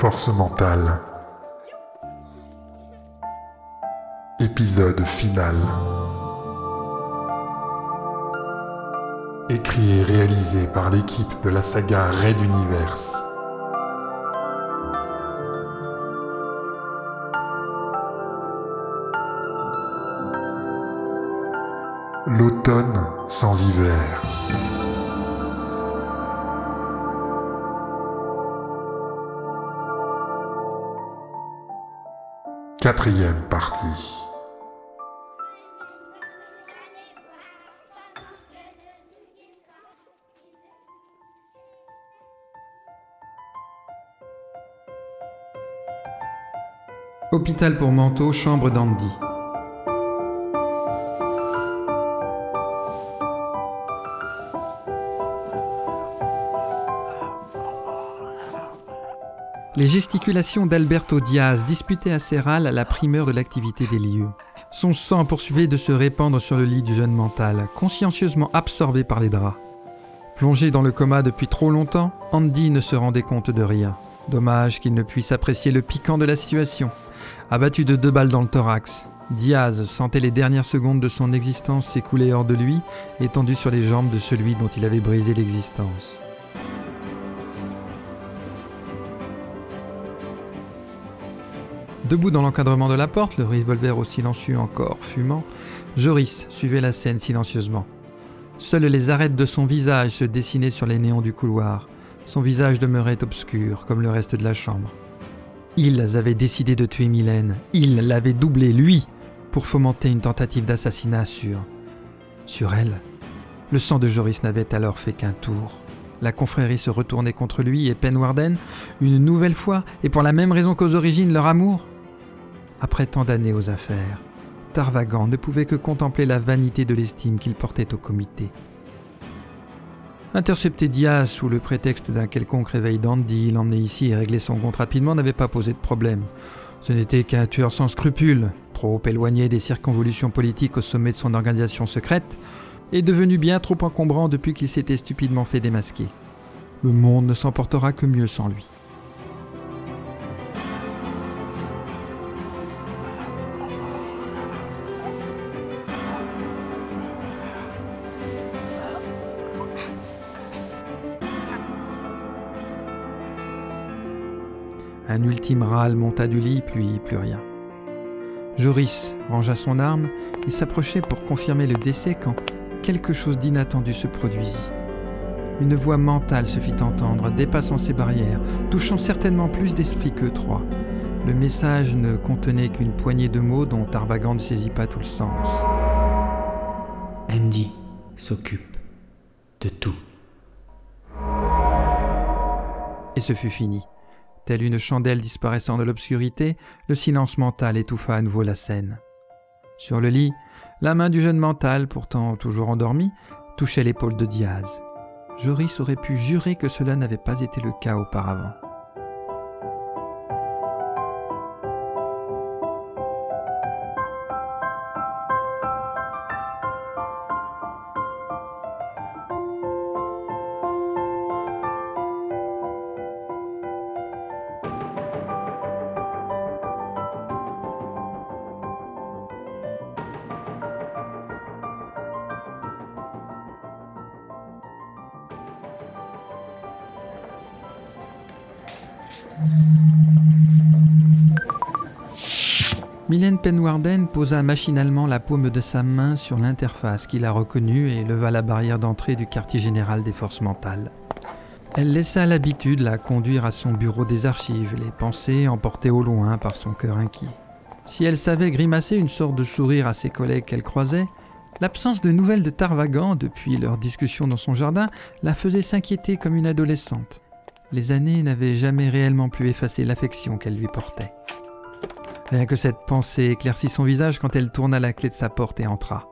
Force mentale. Épisode final. Écrit et réalisé par l'équipe de la saga Red Universe. L'automne sans hiver. Quatrième partie. Hôpital pour manteau, chambre d'Andy. Les gesticulations d'Alberto Diaz disputaient à Serral la primeur de l'activité des lieux. Son sang poursuivait de se répandre sur le lit du jeune mental, consciencieusement absorbé par les draps. Plongé dans le coma depuis trop longtemps, Andy ne se rendait compte de rien. Dommage qu'il ne puisse apprécier le piquant de la situation. Abattu de deux balles dans le thorax, Diaz sentait les dernières secondes de son existence s'écouler hors de lui, étendu sur les jambes de celui dont il avait brisé l'existence. Debout dans l'encadrement de la porte, le revolver au silencieux encore fumant, Joris suivait la scène silencieusement. Seules les arêtes de son visage se dessinaient sur les néons du couloir. Son visage demeurait obscur comme le reste de la chambre. Ils avaient décidé de tuer Mylène. Ils l'avaient doublé, lui, pour fomenter une tentative d'assassinat sur. sur elle. Le sang de Joris n'avait alors fait qu'un tour. La confrérie se retournait contre lui et Penwarden, une nouvelle fois, et pour la même raison qu'aux origines, leur amour. Après tant d'années aux affaires, Tarvagan ne pouvait que contempler la vanité de l'estime qu'il portait au comité. Intercepter Diaz sous le prétexte d'un quelconque réveil d'Andy, l'emmener ici et régler son compte rapidement n'avait pas posé de problème. Ce n'était qu'un tueur sans scrupules, trop éloigné des circonvolutions politiques au sommet de son organisation secrète, et devenu bien trop encombrant depuis qu'il s'était stupidement fait démasquer. Le monde ne s'en portera que mieux sans lui. Un ultime râle monta du lit, puis plus rien. Joris rangea son arme et s'approchait pour confirmer le décès quand quelque chose d'inattendu se produisit. Une voix mentale se fit entendre, dépassant ses barrières, touchant certainement plus d'esprit que trois. Le message ne contenait qu'une poignée de mots dont Tarvagan ne saisit pas tout le sens. Andy s'occupe de tout. Et ce fut fini. Telle une chandelle disparaissant de l'obscurité, le silence mental étouffa à nouveau la scène. Sur le lit, la main du jeune mental, pourtant toujours endormi, touchait l'épaule de Diaz. Joris aurait pu jurer que cela n'avait pas été le cas auparavant. Mylène Penwarden posa machinalement la paume de sa main sur l'interface qu'il a reconnue et leva la barrière d'entrée du quartier général des forces mentales. Elle laissa l'habitude la conduire à son bureau des archives, les pensées emportées au loin par son cœur inquiet. Si elle savait grimacer une sorte de sourire à ses collègues qu'elle croisait, l'absence de nouvelles de Tarvagan depuis leur discussion dans son jardin la faisait s'inquiéter comme une adolescente. Les années n'avaient jamais réellement pu effacer l'affection qu'elle lui portait. Rien que cette pensée éclaircit son visage quand elle tourna la clé de sa porte et entra.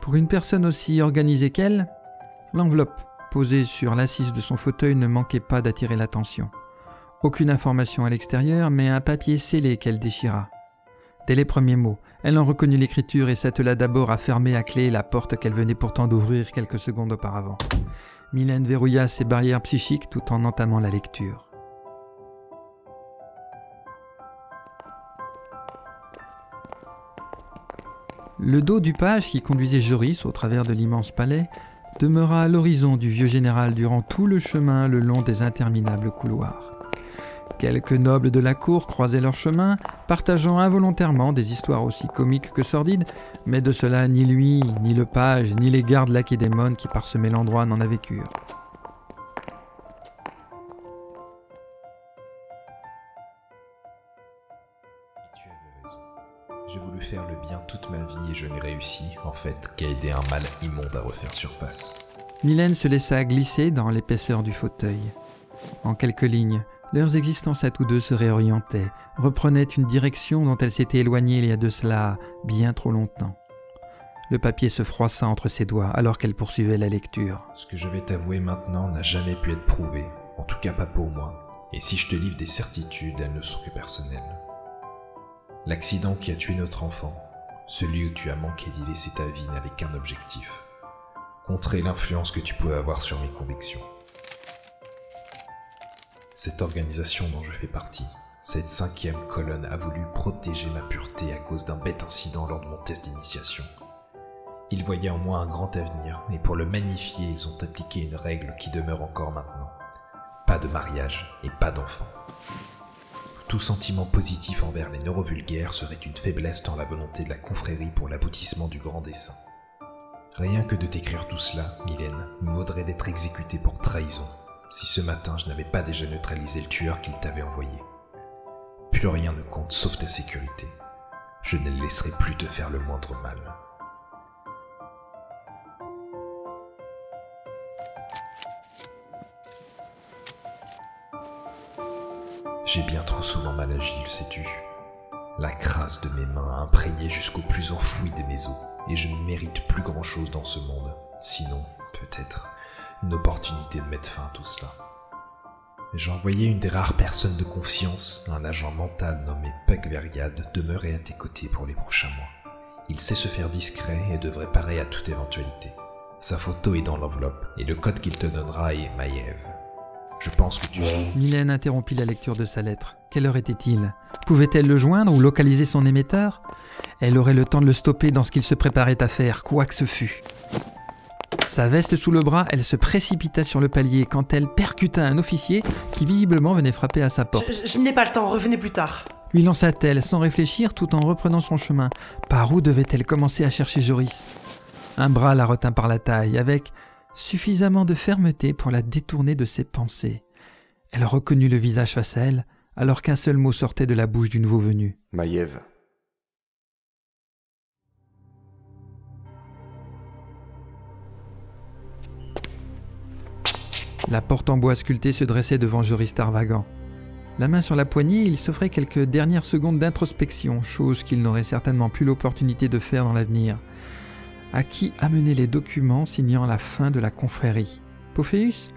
Pour une personne aussi organisée qu'elle, l'enveloppe posée sur l'assise de son fauteuil ne manquait pas d'attirer l'attention. Aucune information à l'extérieur, mais un papier scellé qu'elle déchira. Dès les premiers mots, elle en reconnut l'écriture et s'attela d'abord à fermer à clé la porte qu'elle venait pourtant d'ouvrir quelques secondes auparavant. Mylène verrouilla ses barrières psychiques tout en entamant la lecture. Le dos du page qui conduisait Joris au travers de l'immense palais demeura à l'horizon du vieux général durant tout le chemin le long des interminables couloirs. Quelques nobles de la cour croisaient leur chemin, partageant involontairement des histoires aussi comiques que sordides, mais de cela ni lui, ni le page, ni les gardes lacédémones qui parsemaient l'endroit n'en avaient cure. Tu avais raison. J'ai voulu faire le bien toute ma vie et je n'ai réussi, en fait, qu'à aider un mal immonde à refaire surface. Mylène se laissa glisser dans l'épaisseur du fauteuil. En quelques lignes, leurs existences à tous deux se réorientaient, reprenaient une direction dont elles s'étaient éloignées il y a de cela bien trop longtemps. Le papier se froissa entre ses doigts alors qu'elle poursuivait la lecture. Ce que je vais t'avouer maintenant n'a jamais pu être prouvé, en tout cas pas pour moi. Et si je te livre des certitudes, elles ne sont que personnelles. L'accident qui a tué notre enfant, celui où tu as manqué d'y laisser ta vie n'avait qu'un objectif. Contrer l'influence que tu pouvais avoir sur mes convictions. Cette organisation dont je fais partie, cette cinquième colonne a voulu protéger ma pureté à cause d'un bête incident lors de mon test d'initiation. Ils voyaient en moi un grand avenir, et pour le magnifier, ils ont appliqué une règle qui demeure encore maintenant. Pas de mariage et pas d'enfant. Tout sentiment positif envers les neurovulgaires serait une faiblesse dans la volonté de la confrérie pour l'aboutissement du grand dessein. Rien que de t'écrire tout cela, Mylène, me vaudrait d'être exécuté pour trahison, si ce matin je n'avais pas déjà neutralisé le tueur qu'il t'avait envoyé. Plus rien ne compte sauf ta sécurité. Je ne laisserai plus te faire le moindre mal. J'ai bien trop souvent mal agi, le sais-tu. La crasse de mes mains a imprégné jusqu'au plus enfoui de mes os, et je ne mérite plus grand-chose dans ce monde, sinon, peut-être, une opportunité de mettre fin à tout cela. J'ai envoyé une des rares personnes de confiance, un agent mental nommé Puck Vergade, demeurer à tes côtés pour les prochains mois. Il sait se faire discret et devrait parer à toute éventualité. Sa photo est dans l'enveloppe, et le code qu'il te donnera est Maiev. Je pense que tu sais. Mylène interrompit la lecture de sa lettre. Quelle heure était-il? Pouvait-elle le joindre ou localiser son émetteur? Elle aurait le temps de le stopper dans ce qu'il se préparait à faire, quoi que ce fût. Sa veste sous le bras, elle se précipita sur le palier quand elle percuta un officier qui visiblement venait frapper à sa porte. Je, je n'ai pas le temps, revenez plus tard. Lui lança-t-elle sans réfléchir tout en reprenant son chemin. Par où devait-elle commencer à chercher Joris? Un bras la retint par la taille, avec suffisamment de fermeté pour la détourner de ses pensées. Elle reconnut le visage face à elle, alors qu'un seul mot sortait de la bouche du nouveau venu. Maïev. La porte en bois sculpté se dressait devant Joris Tarvagan. La main sur la poignée, il s'offrait quelques dernières secondes d'introspection, chose qu'il n'aurait certainement plus l'opportunité de faire dans l'avenir. À qui amener les documents signant la fin de la confrérie? Pophéus?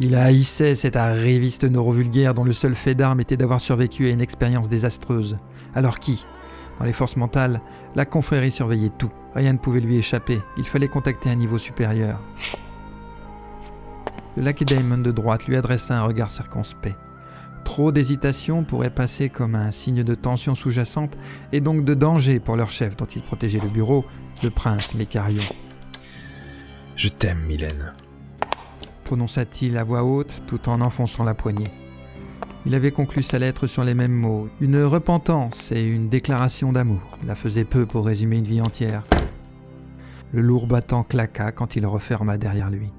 Il haïssait cet arriviste neurovulgaire dont le seul fait d'arme était d'avoir survécu à une expérience désastreuse. Alors qui? Dans les forces mentales, la confrérie surveillait tout. Rien ne pouvait lui échapper. Il fallait contacter un niveau supérieur. Le Lacedaemon de droite lui adressa un regard circonspect. Trop d'hésitation pourrait passer comme un signe de tension sous-jacente et donc de danger pour leur chef dont il protégeait le bureau, le prince Mécarion. Je t'aime, Mylène. Prononça-t-il à voix haute tout en enfonçant la poignée. Il avait conclu sa lettre sur les mêmes mots, une repentance et une déclaration d'amour. La faisait peu pour résumer une vie entière. Le lourd battant claqua quand il referma derrière lui.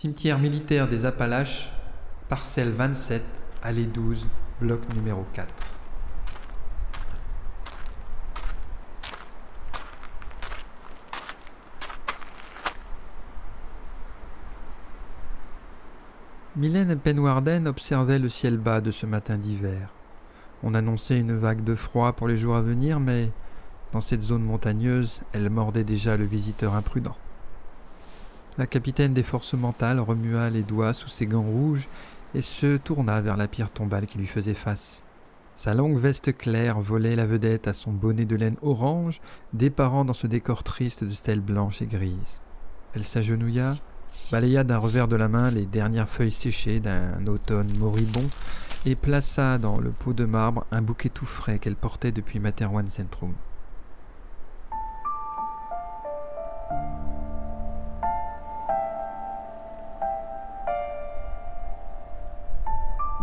Cimetière militaire des Appalaches, parcelle 27, allée 12, bloc numéro 4. Mylène Penwarden observait le ciel bas de ce matin d'hiver. On annonçait une vague de froid pour les jours à venir, mais dans cette zone montagneuse, elle mordait déjà le visiteur imprudent. La capitaine des forces mentales remua les doigts sous ses gants rouges et se tourna vers la pierre tombale qui lui faisait face. Sa longue veste claire volait la vedette à son bonnet de laine orange, déparant dans ce décor triste de stèles blanches et grises. Elle s'agenouilla, balaya d'un revers de la main les dernières feuilles séchées d'un automne moribond et plaça dans le pot de marbre un bouquet tout frais qu'elle portait depuis Materwan Centrum.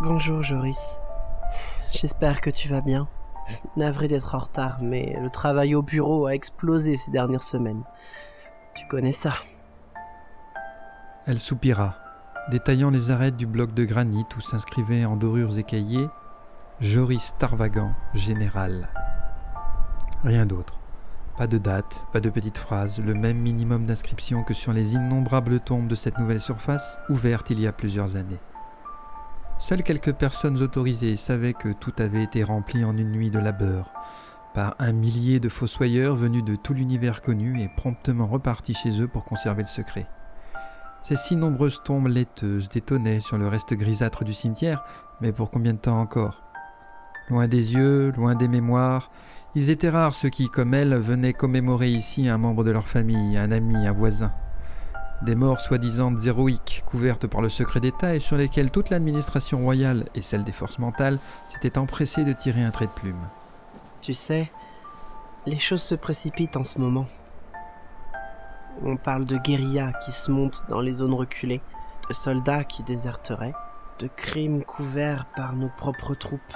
Bonjour Joris. J'espère que tu vas bien. Navré d'être en retard, mais le travail au bureau a explosé ces dernières semaines. Tu connais ça. Elle soupira, détaillant les arêtes du bloc de granit où s'inscrivait en dorures écaillées Joris Tarvagan, général. Rien d'autre. Pas de date, pas de petite phrase, le même minimum d'inscription que sur les innombrables tombes de cette nouvelle surface, ouverte il y a plusieurs années. Seules quelques personnes autorisées savaient que tout avait été rempli en une nuit de labeur, par un millier de fossoyeurs venus de tout l'univers connu et promptement repartis chez eux pour conserver le secret. Ces si nombreuses tombes laiteuses détonnaient sur le reste grisâtre du cimetière, mais pour combien de temps encore? Loin des yeux, loin des mémoires, ils étaient rares ceux qui, comme elle, venaient commémorer ici un membre de leur famille, un ami, un voisin. Des morts soi-disant héroïques, couvertes par le secret d'État et sur lesquelles toute l'administration royale et celle des forces mentales s'étaient empressées de tirer un trait de plume. Tu sais, les choses se précipitent en ce moment. On parle de guérilla qui se monte dans les zones reculées, de soldats qui déserteraient, de crimes couverts par nos propres troupes.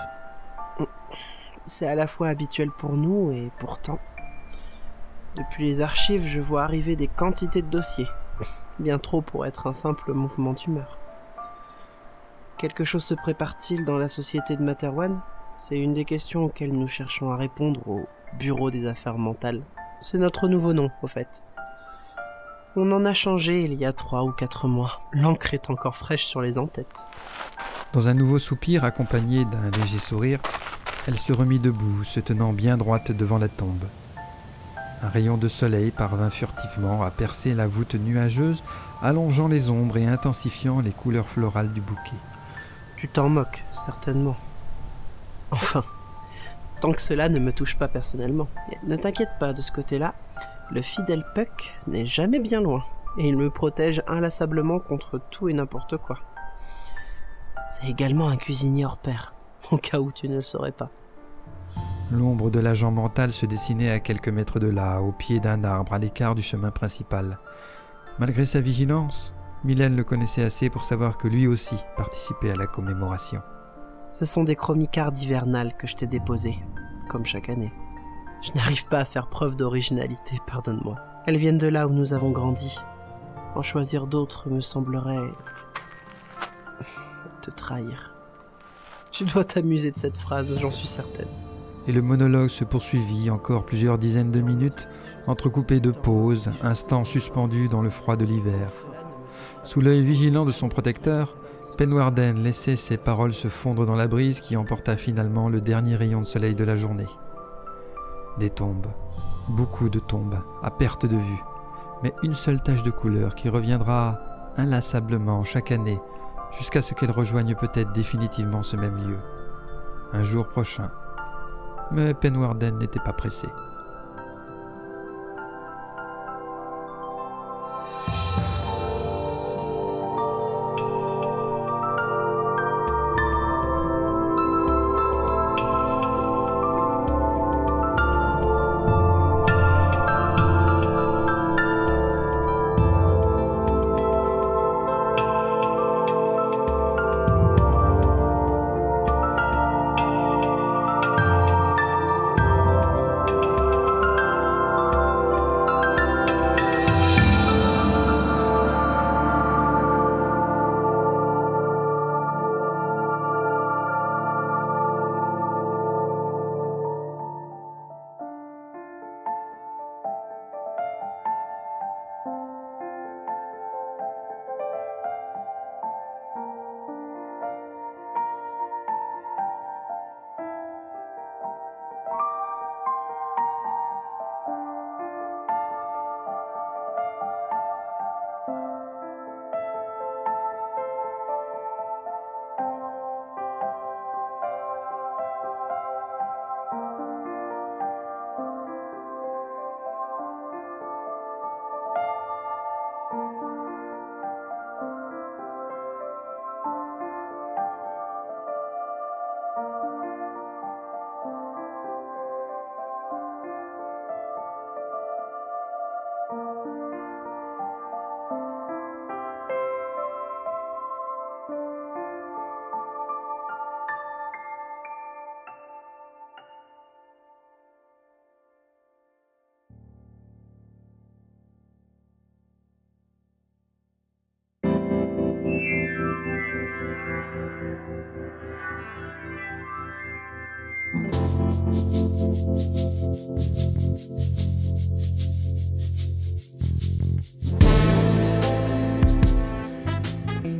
C'est à la fois habituel pour nous et pourtant. Depuis les archives, je vois arriver des quantités de dossiers, bien trop pour être un simple mouvement d'humeur. Quelque chose se prépare-t-il dans la société de Materwan C'est une des questions auxquelles nous cherchons à répondre au Bureau des affaires mentales. C'est notre nouveau nom, au fait. On en a changé il y a trois ou quatre mois. L'encre est encore fraîche sur les entêtes. Dans un nouveau soupir accompagné d'un léger sourire, elle se remit debout, se tenant bien droite devant la tombe. Un rayon de soleil parvint furtivement à percer la voûte nuageuse, allongeant les ombres et intensifiant les couleurs florales du bouquet. Tu t'en moques, certainement. Enfin, tant que cela ne me touche pas personnellement. Ne t'inquiète pas de ce côté-là, le fidèle Puck n'est jamais bien loin, et il me protège inlassablement contre tout et n'importe quoi. C'est également un cuisinier hors pair, au cas où tu ne le saurais pas. L'ombre de l'agent mental se dessinait à quelques mètres de là, au pied d'un arbre, à l'écart du chemin principal. Malgré sa vigilance, Mylène le connaissait assez pour savoir que lui aussi participait à la commémoration. Ce sont des chromicards hivernales que je t'ai déposés, comme chaque année. Je n'arrive pas à faire preuve d'originalité, pardonne-moi. Elles viennent de là où nous avons grandi. En choisir d'autres me semblerait... te trahir. Tu dois t'amuser de cette phrase, j'en suis certaine et le monologue se poursuivit encore plusieurs dizaines de minutes, entrecoupé de pauses, instants suspendus dans le froid de l'hiver. Sous l'œil vigilant de son protecteur, Penwarden laissait ses paroles se fondre dans la brise qui emporta finalement le dernier rayon de soleil de la journée. Des tombes, beaucoup de tombes, à perte de vue, mais une seule tache de couleur qui reviendra inlassablement chaque année jusqu'à ce qu'elle rejoigne peut-être définitivement ce même lieu. Un jour prochain, mais Penwarden n'était pas pressé.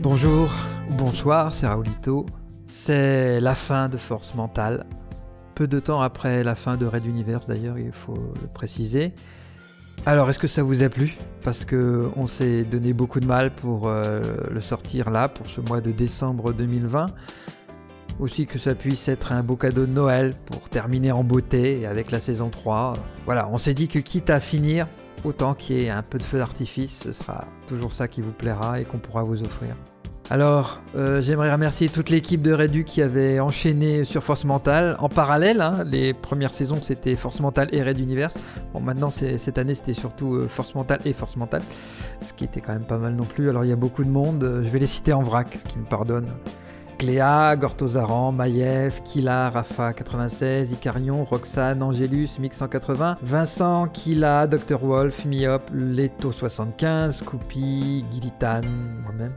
Bonjour, bonsoir, c'est Raoulito. C'est la fin de Force Mentale. Peu de temps après la fin de Red Universe d'ailleurs, il faut le préciser. Alors, est-ce que ça vous a plu? Parce que on s'est donné beaucoup de mal pour euh, le sortir là, pour ce mois de décembre 2020. Aussi que ça puisse être un beau cadeau de Noël pour terminer en beauté avec la saison 3. Voilà, on s'est dit que quitte à finir, autant qu'il y ait un peu de feu d'artifice, ce sera toujours ça qui vous plaira et qu'on pourra vous offrir. Alors, euh, j'aimerais remercier toute l'équipe de Redu qui avait enchaîné sur Force Mentale en parallèle. hein. Les premières saisons, c'était Force Mentale et Red Universe. Bon, maintenant, cette année, c'était surtout euh, Force Mentale et Force Mentale, ce qui était quand même pas mal non plus. Alors, il y a beaucoup de monde. Euh, Je vais les citer en vrac, qui me pardonnent. Cléa, Gortozaran, Maïev, Kila, Rafa 96, Icarion, Roxane, Angélus, Mix 180, Vincent, Kila, Dr Wolf, Miop, Leto 75, Coupi, Gilitan, moi-même,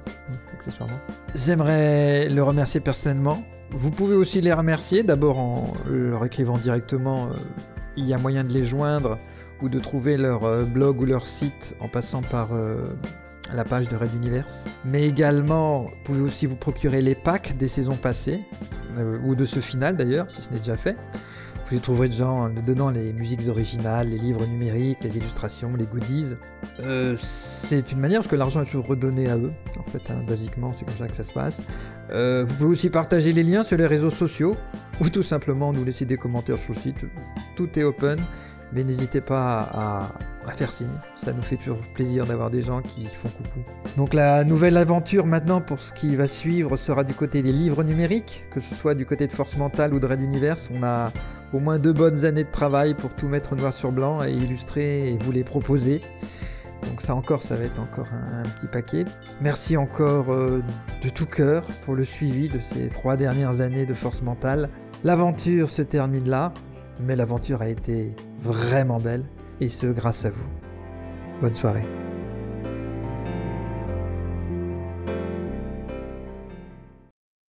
accessoirement. J'aimerais le remercier personnellement. Vous pouvez aussi les remercier, d'abord en leur écrivant directement, euh, il y a moyen de les joindre ou de trouver leur euh, blog ou leur site en passant par euh, la page de Red Universe. Mais également, vous pouvez aussi vous procurer les packs des saisons passées, euh, ou de ce final d'ailleurs, si ce n'est déjà fait. Vous y trouverez dedans, dedans les musiques originales, les livres numériques, les illustrations, les goodies. Euh, c'est une manière, parce que l'argent est toujours redonné à eux, en fait, hein, basiquement, c'est comme ça que ça se passe. Euh, vous pouvez aussi partager les liens sur les réseaux sociaux, ou tout simplement nous laisser des commentaires sur le site. Tout est open, mais n'hésitez pas à, faire signe. Ça nous fait toujours plaisir d'avoir des gens qui font coucou. Donc la nouvelle aventure maintenant pour ce qui va suivre sera du côté des livres numériques, que ce soit du côté de Force Mentale ou de Red Universe. On a au moins deux bonnes années de travail pour tout mettre noir sur blanc et illustrer et vous les proposer. Donc ça encore, ça va être encore un, un petit paquet. Merci encore euh, de tout cœur pour le suivi de ces trois dernières années de Force Mentale. L'aventure se termine là, mais l'aventure a été vraiment belle, et ce grâce à vous. Bonne soirée.